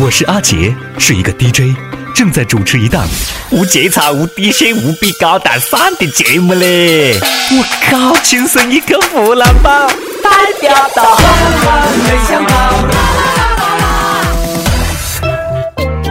我是阿杰，是一个 DJ，正在主持一档无节操、无底线、无比高大上的节目嘞！我靠，亲生一个湖南宝，代表到，没想到。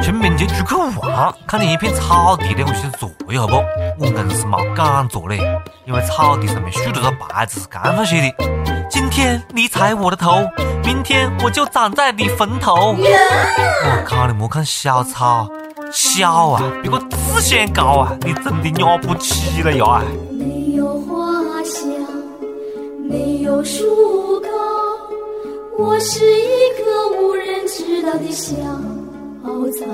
清明节出去玩，看见一片草地嘞，我想坐一下不？我硬是没敢坐嘞，因为草地上面竖着个牌子，是这样写的。今天你踩我的头，明天我就长在你坟头。我靠，你莫看小草小啊，比我自先高啊，你真的了不起了呀！没有花香，没有树高，我是一棵无人知道的小草。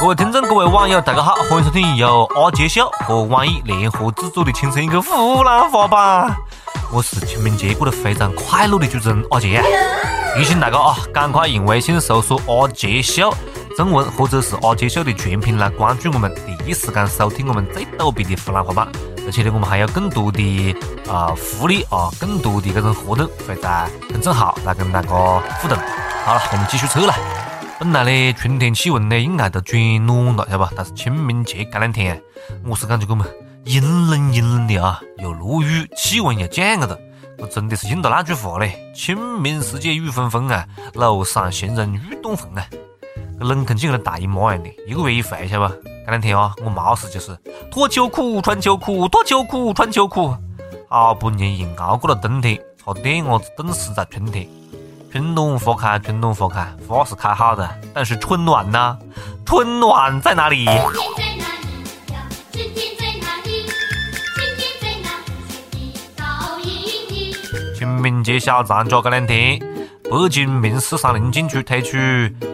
各位听众，各位网友，大家好，欢迎收听由阿杰秀和网易联合制作的《青春一个湖南话版》。我是清明节过得非常快乐的主持人阿杰。提醒大家啊，赶快用微信搜索“阿杰秀”正文或者是“阿杰秀”的全拼来关注我们，第一时间收听我们最逗逼的湖南话版。而且呢，我们还有更多的啊福利啊，更多的这种活动会在公众号来跟大家互动。好了，我们继续测了。本来呢，春天气温呢应该都转暖了，晓得吧？但是清明节这两天，我是感觉我们。阴冷阴冷的啊，又落雨，气温又降了的，我真的是应了那句话嘞：“清明时节雨纷纷啊，楼上行人欲断魂啊。”这冷空气跟大姨妈一样的，一个月一回，晓得吧？这两天啊，我没事就是脱秋裤穿秋裤，脱秋裤穿秋裤，好不容易硬熬过了冬天，差点伢子冻死在春天。春暖花开，春暖花开，花是开好的，但是春暖呢？春暖在哪里？清明节小长假这两天，北京明十三陵景区推出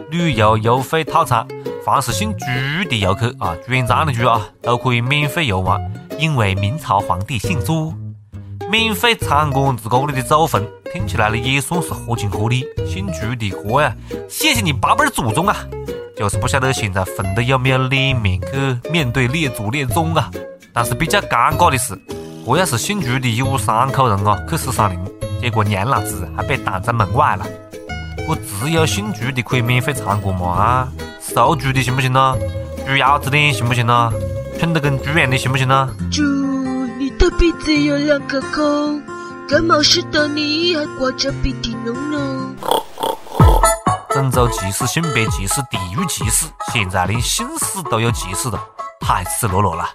旅游优惠套餐，凡是姓朱的游客啊，转账的朱啊，都可以免费游玩。因为明朝皇帝姓朱，免费参观自个里的祖坟，听起来呢也算是合情合理。姓朱的哥呀，谢谢你八辈祖宗啊！就是不晓得现在坟头有没有脸面去面对列祖列宗啊？但是比较尴尬的是，这要是姓朱的一屋三口人啊去十三陵。结果娘老子还被挡在门外了。我只有姓朱的可以免费参观吗？啊，属猪的行不行呢？猪腰子的行不行呢？蠢得跟猪一样的行不行呢？猪，你的鼻子有两个孔，感冒时的你还挂着鼻涕脓脓。种族歧视、性别歧视、地域歧视，现在连姓氏都有歧视了，太赤裸裸了。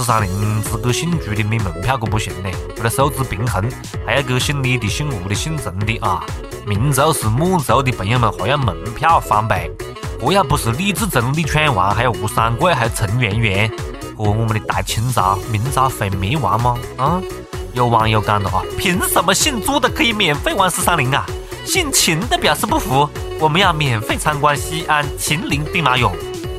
四三零只给姓朱的免门票可不行嘞，为了收支平衡，还要给姓李的、姓吴的、姓陈的啊，民族是满族的朋友们还要门票翻倍。这要不是李自成、李闯王，还有吴三桂，还有陈圆圆，和我们的大清朝、明朝会灭亡吗？啊！有网友讲了啊，凭什么姓朱的可以免费玩四三零啊？姓秦的表示不服，我们要免费参观西安秦岭兵马俑。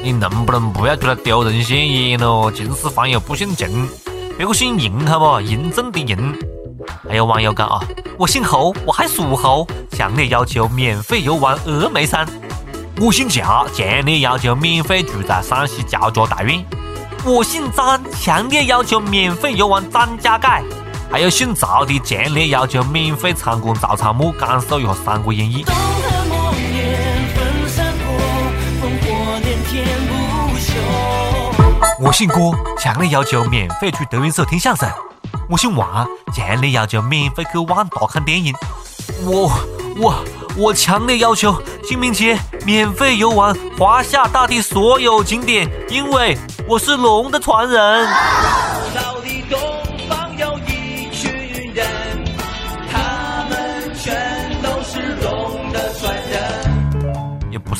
你能不能不要出来丢人现眼喽？秦始皇又不姓秦，别个姓嬴好不？嬴政的嬴。还有网友讲啊，我姓侯，我还属猴，强烈要求免费游玩峨眉山。我姓贾，强烈要求免费住在山西焦家大院。我姓张，强烈要求免费游玩张家界。还有姓赵的，强烈要求免费参观曹操墓，感受一下《三国演义》。我姓郭，强烈要求免费去德云社听相声。我姓王，强烈要求免费去万达看电影。我我我强烈要求清明节免费游玩华夏大地所有景点，因为我是龙的传人。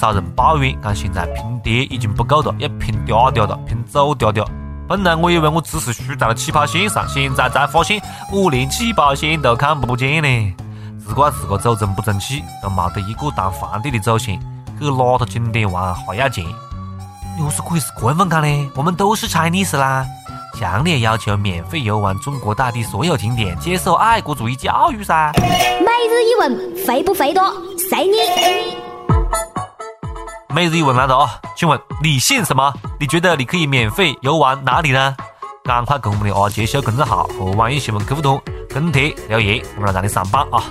少人抱怨，讲现在拼爹已经不够了，要拼嗲嗲了，拼走嗲嗲。本来我以为我只是输在了起跑线上，现在才发现我连起跑线都看不见呢。只怪自个走真不争气，都没得一个当皇帝的祖先。去哪个景点玩还要钱？要是可以是这样讲呢？我们都是 Chinese 啦！强烈要求免费游玩中国大地所有景点，接受爱国主义教育噻。每日一问，肥不肥多？随你。每日一问来了啊！请问你姓什么？你觉得你可以免费游玩哪里呢？赶快跟我们的阿杰秀公众号和网易新闻客户端跟帖留言，我们来让你上榜啊！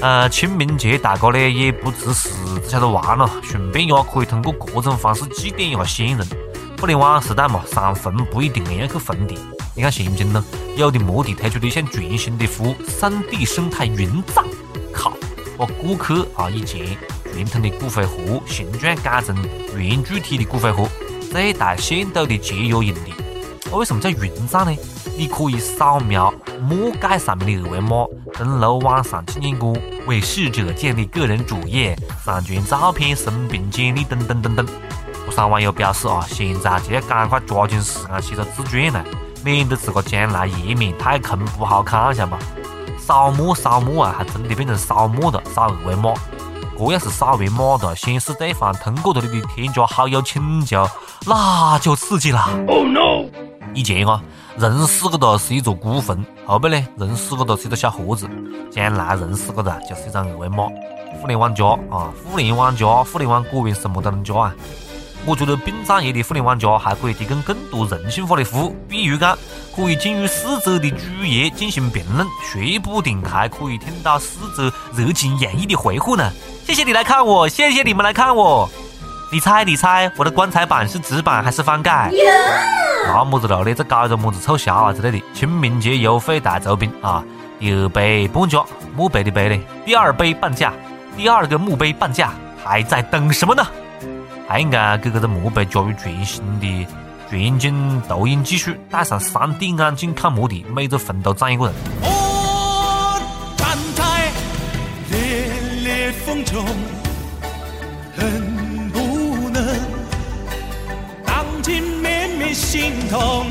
呃，清明节大家呢也不只是只，晓得玩了，顺便呀可以通过各种方式祭奠一下先人。互联网时代嘛，上坟不一定硬要去坟地。你看现今呢，有的墓地推出的像全新的服务——三 D 生态云葬，靠，我顾客啊以前传统的骨灰盒形状改成圆柱体的骨灰盒，最大限度的节约用地。为什么叫云葬呢？你可以扫描墓盖上面的二维码，登录网上纪念馆，为逝者建立个人主页，上传照片、生平简历等等等等。不少网友表示啊，现在就要赶快抓紧时间写个自传来，免得自个将来页面太空不好看，晓得吧？扫墓扫墓啊，还真的变成扫墓了，扫二维码。这要是扫完码的显示对方通过了你的添加好友请求，那就刺激了。Oh no！以前啊，人死个的是一座孤坟，后边呢，人死个的是一个小盒子，将来人死个的就是一张二维码。互联网加啊，互联网加，互联网果然什么都能加啊！我觉得殡葬业的互联网加还可以提供更多人性化的服务，比如讲可以进入逝者的主页进行评论，说不定还可以听到逝者热情洋溢的回复呢。谢谢你来看我，谢谢你们来看我。你猜，你猜，我的棺材板是纸板还是翻盖？那么子了呢？这搞一个么子促销啊之类的？清明节优惠大酬宾啊！第二杯半价，墓碑的碑呢？第二杯半价，第二个墓碑半价，还在等什么呢？还应该给这个墓碑加入全新的全景投影技术，戴上 3D 眼镜看墓地，每个坟都站一个人。我站在烈烈风中，恨不能荡尽绵绵心痛。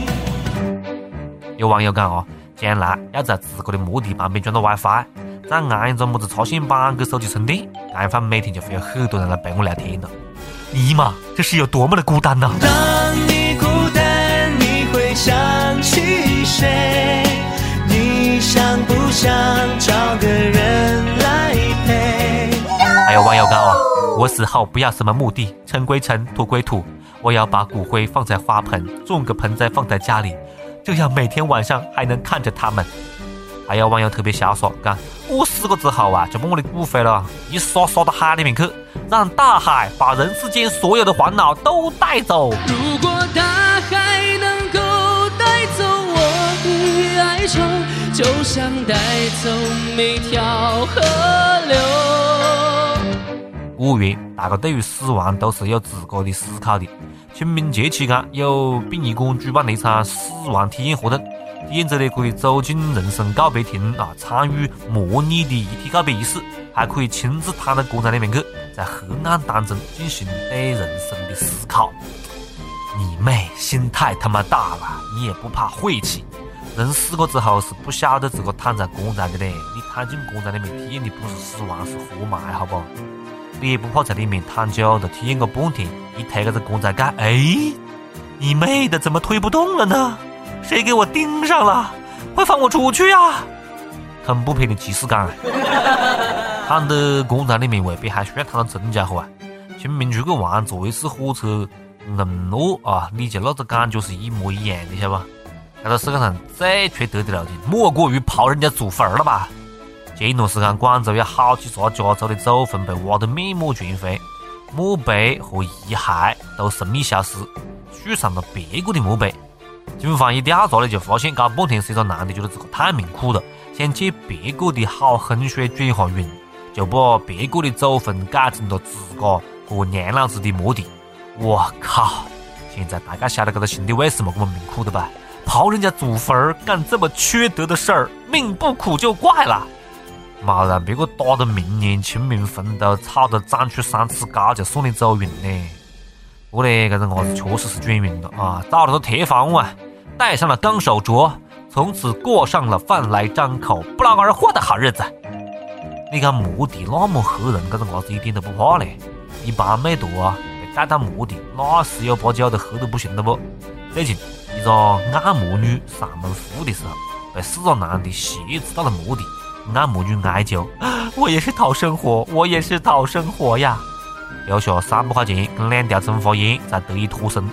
有网友讲哦，将来要在自个的墓地旁边装个 WiFi，再安一个么子插线板给手机充电，这样每天就会有很多人来陪我聊天了。尼玛，这是有多么的孤单呐！当你孤单，你会想起谁？你想不想找个人来陪？还有网友刚啊，我死后不要什么墓地，尘归尘，土归土，我要把骨灰放在花盆，种个盆栽放在家里，这样每天晚上还能看着他们。还有网友特别潇洒，讲我死过之后啊，就把我的骨灰了一撒撒到海里面去，让大海把人世间所有的烦恼都带走。如果大海能够带走我的哀愁，就像带走每条河流。古语，大家对于死亡都是有自个的思考的。清明节期间，有殡仪馆举办了一场死亡体验活动。体验者呢可以走进人生告别厅啊，参与模拟的遗体告别仪式，还可以亲自躺到棺材里面去，在黑暗当中进行对人生的思考。你妹，心太他妈大了！你也不怕晦气？人死过之后是不晓得自个躺在棺材的嘞，你躺进棺材里面体验的不是死亡，是活埋，好不？你也不怕在里面躺久了，体验个半天，一推个这棺材盖，哎，你妹的，怎么推不动了呢？谁给我盯上了？快放我出去呀！恐怖片的即视感。躺在棺材里面未必还需要躺到真家伙啊！清明 出去玩，坐一次火车硬落啊，你就那个感觉是一模一样的，晓得吧？这个世界上最缺德的路径，莫过于刨人家祖坟了吧？前一段时间，广州有好几座家族的祖坟被挖得面目全非，墓碑和遗骸都神秘消失，树上了别个的墓碑。警方一调查呢，就发现搞半天是一个男的觉得自个太命苦了，想借别个的好风水转下运，就把别个的祖坟改成了自个和娘老子的墓地。我靠！现在大家晓得这个兄弟为什么这么命苦的吧？刨人家祖坟儿干这么缺德的事儿，命不苦就怪了。妈让别个打到明年清明坟都炒得长出三尺高，就算你走运呢。不过呢，这个伢子确实是转运了啊，找了个铁房啊，戴上了钢手镯，从此过上了饭来张口、不劳而获的好日子。你看墓地那么吓人，这个伢子一点都不怕嘞。一般美图啊，被带到墓地，那十有八九都吓得不行了不？最近，一个按摩女上门服务的时候，被四个男的挟持到了墓地。按摩女哀求：“ 我也是讨生活，我也是讨生活呀。”留下三百块钱跟两条中华烟，才得以脱身。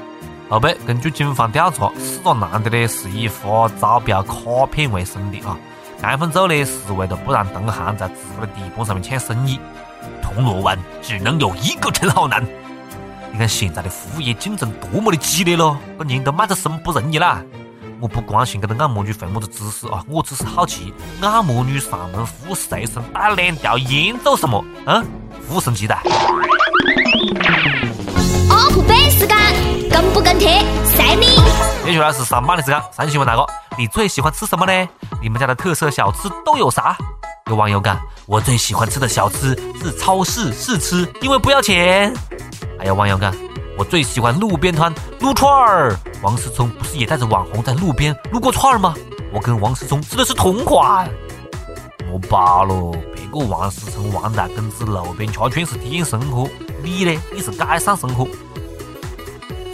后背根据警方调查，四个男的呢是以发招标卡片为生的啊，安分走呢，是为了不让同行在自己的地盘上面抢生意。铜锣湾只能有一个陈浩南。你看现在的服务业竞争多么的激烈咯，这人都卖得生不容易啦。我不关心这个按摩女会么子姿势啊，我只是好奇，按摩女上门服务随身带两条烟做什么？嗯，服务升级的。Up 背时间，跟不跟贴，随你。接下来是上班的时间，上新闻大哥，你最喜欢吃什么呢？你们家的特色小吃都有啥？有网友讲，我最喜欢吃的小吃是超市试吃，因为不要钱。还有网友讲，我最喜欢路边摊撸串儿。王思聪不是也带着网红在路边撸过串儿吗？我跟王思聪吃的是同款。莫罢了，别个王思聪王大公子路边吃串是体验生活，你呢？你是改善生活。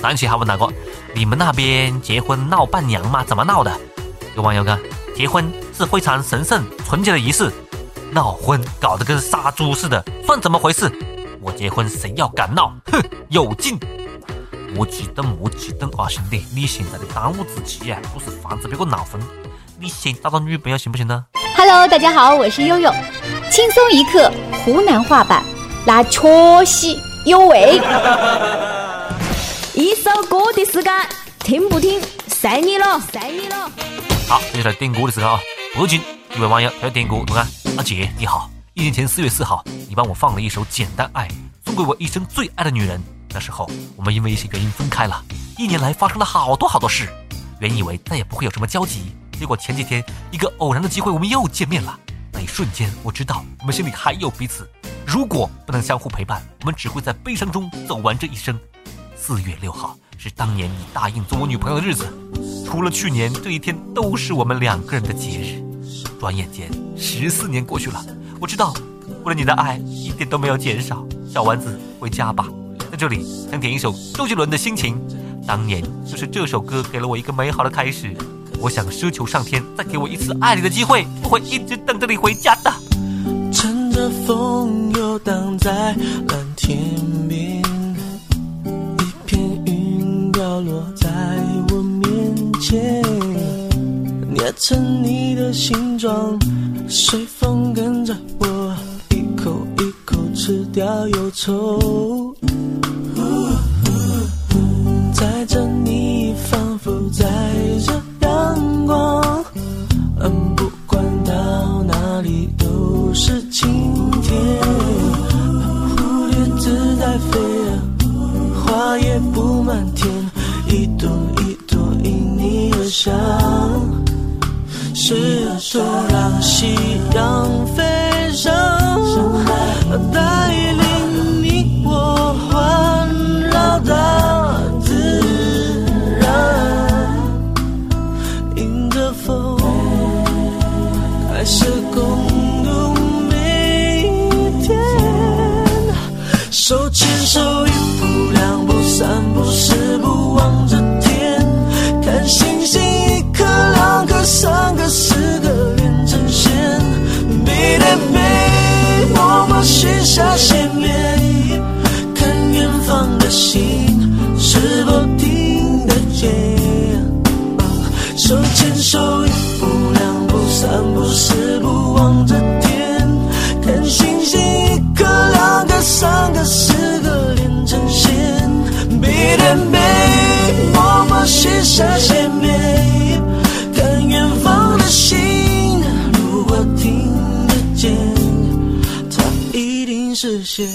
上期还问大哥，你们那边结婚闹伴娘吗？怎么闹的？有网友讲，结婚是非常神圣纯洁的仪式，闹婚搞得跟杀猪似的，算怎么回事？我结婚谁要敢闹，哼，有劲！莫激动，莫激动啊，兄弟，你现在的当务之急啊，不是防止别个闹婚，你先找到女朋友行不行呢？Hello，大家好，我是悠悠，轻松一刻湖南话版，那确实有味。一首歌的时间，听不听随你了，随你了。好，接下来点歌的时间啊！北京一位网友他要点歌，你看，阿杰你好，一年前四月四号，你帮我放了一首《简单爱》，送给我一生最爱的女人。那时候我们因为一些原因分开了，一年来发生了好多好多事，原以为再也不会有什么交集，结果前几天一个偶然的机会，我们又见面了。那一瞬间，我知道我们心里还有彼此。如果不能相互陪伴，我们只会在悲伤中走完这一生。四月六号是当年你答应做我女朋友的日子，除了去年这一天都是我们两个人的节日。转眼间十四年过去了，我知道我对你的爱一点都没有减少。小丸子回家吧，在这里想点一首周杰伦的心情。当年就是这首歌给了我一个美好的开始。我想奢求上天再给我一次爱你的机会，我会一直等着你回家的。乘着风游荡在蓝天边。一片云飘落在我面前，捏成你的形状，随风跟着我，一口一口吃掉忧愁。一背默默许下心愿，看远方的星，如果听得见，它一定实现。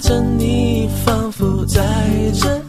着你，仿佛在这。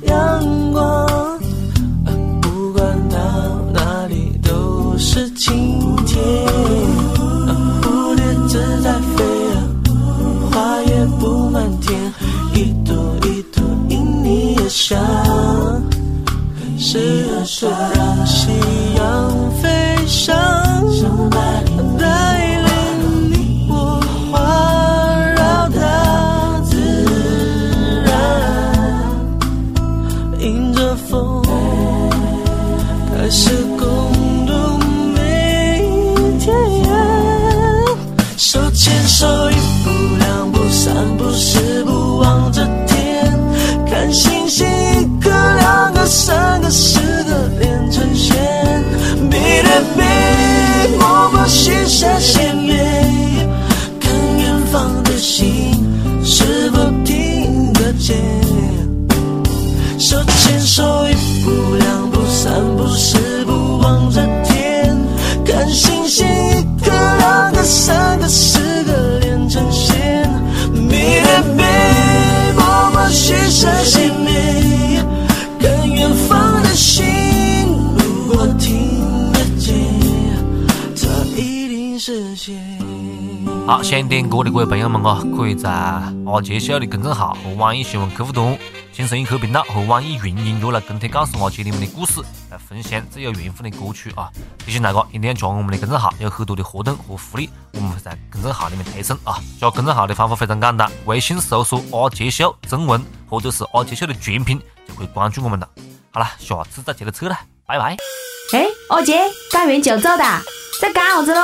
心是否听得见。手牵手一步两步三步四步望着天，看星星好，想点歌的各位朋友们啊，可以在阿杰秀的公众号和网易新闻客户端、轻松一刻频道和网易云音乐来跟帖告诉阿杰你们的故事，来分享最有缘分的歌曲啊！提醒大家一定要加我们的公众号，有很多的活动和福利，我们会在公众号里面推送啊！加公众号的方法非常简单，微信搜索“阿杰秀”中文或者是“阿杰秀”的全拼，就可以关注我们了。好了，下次再接着扯了，拜拜。哎，阿杰，干完就走的，在干啥子喽？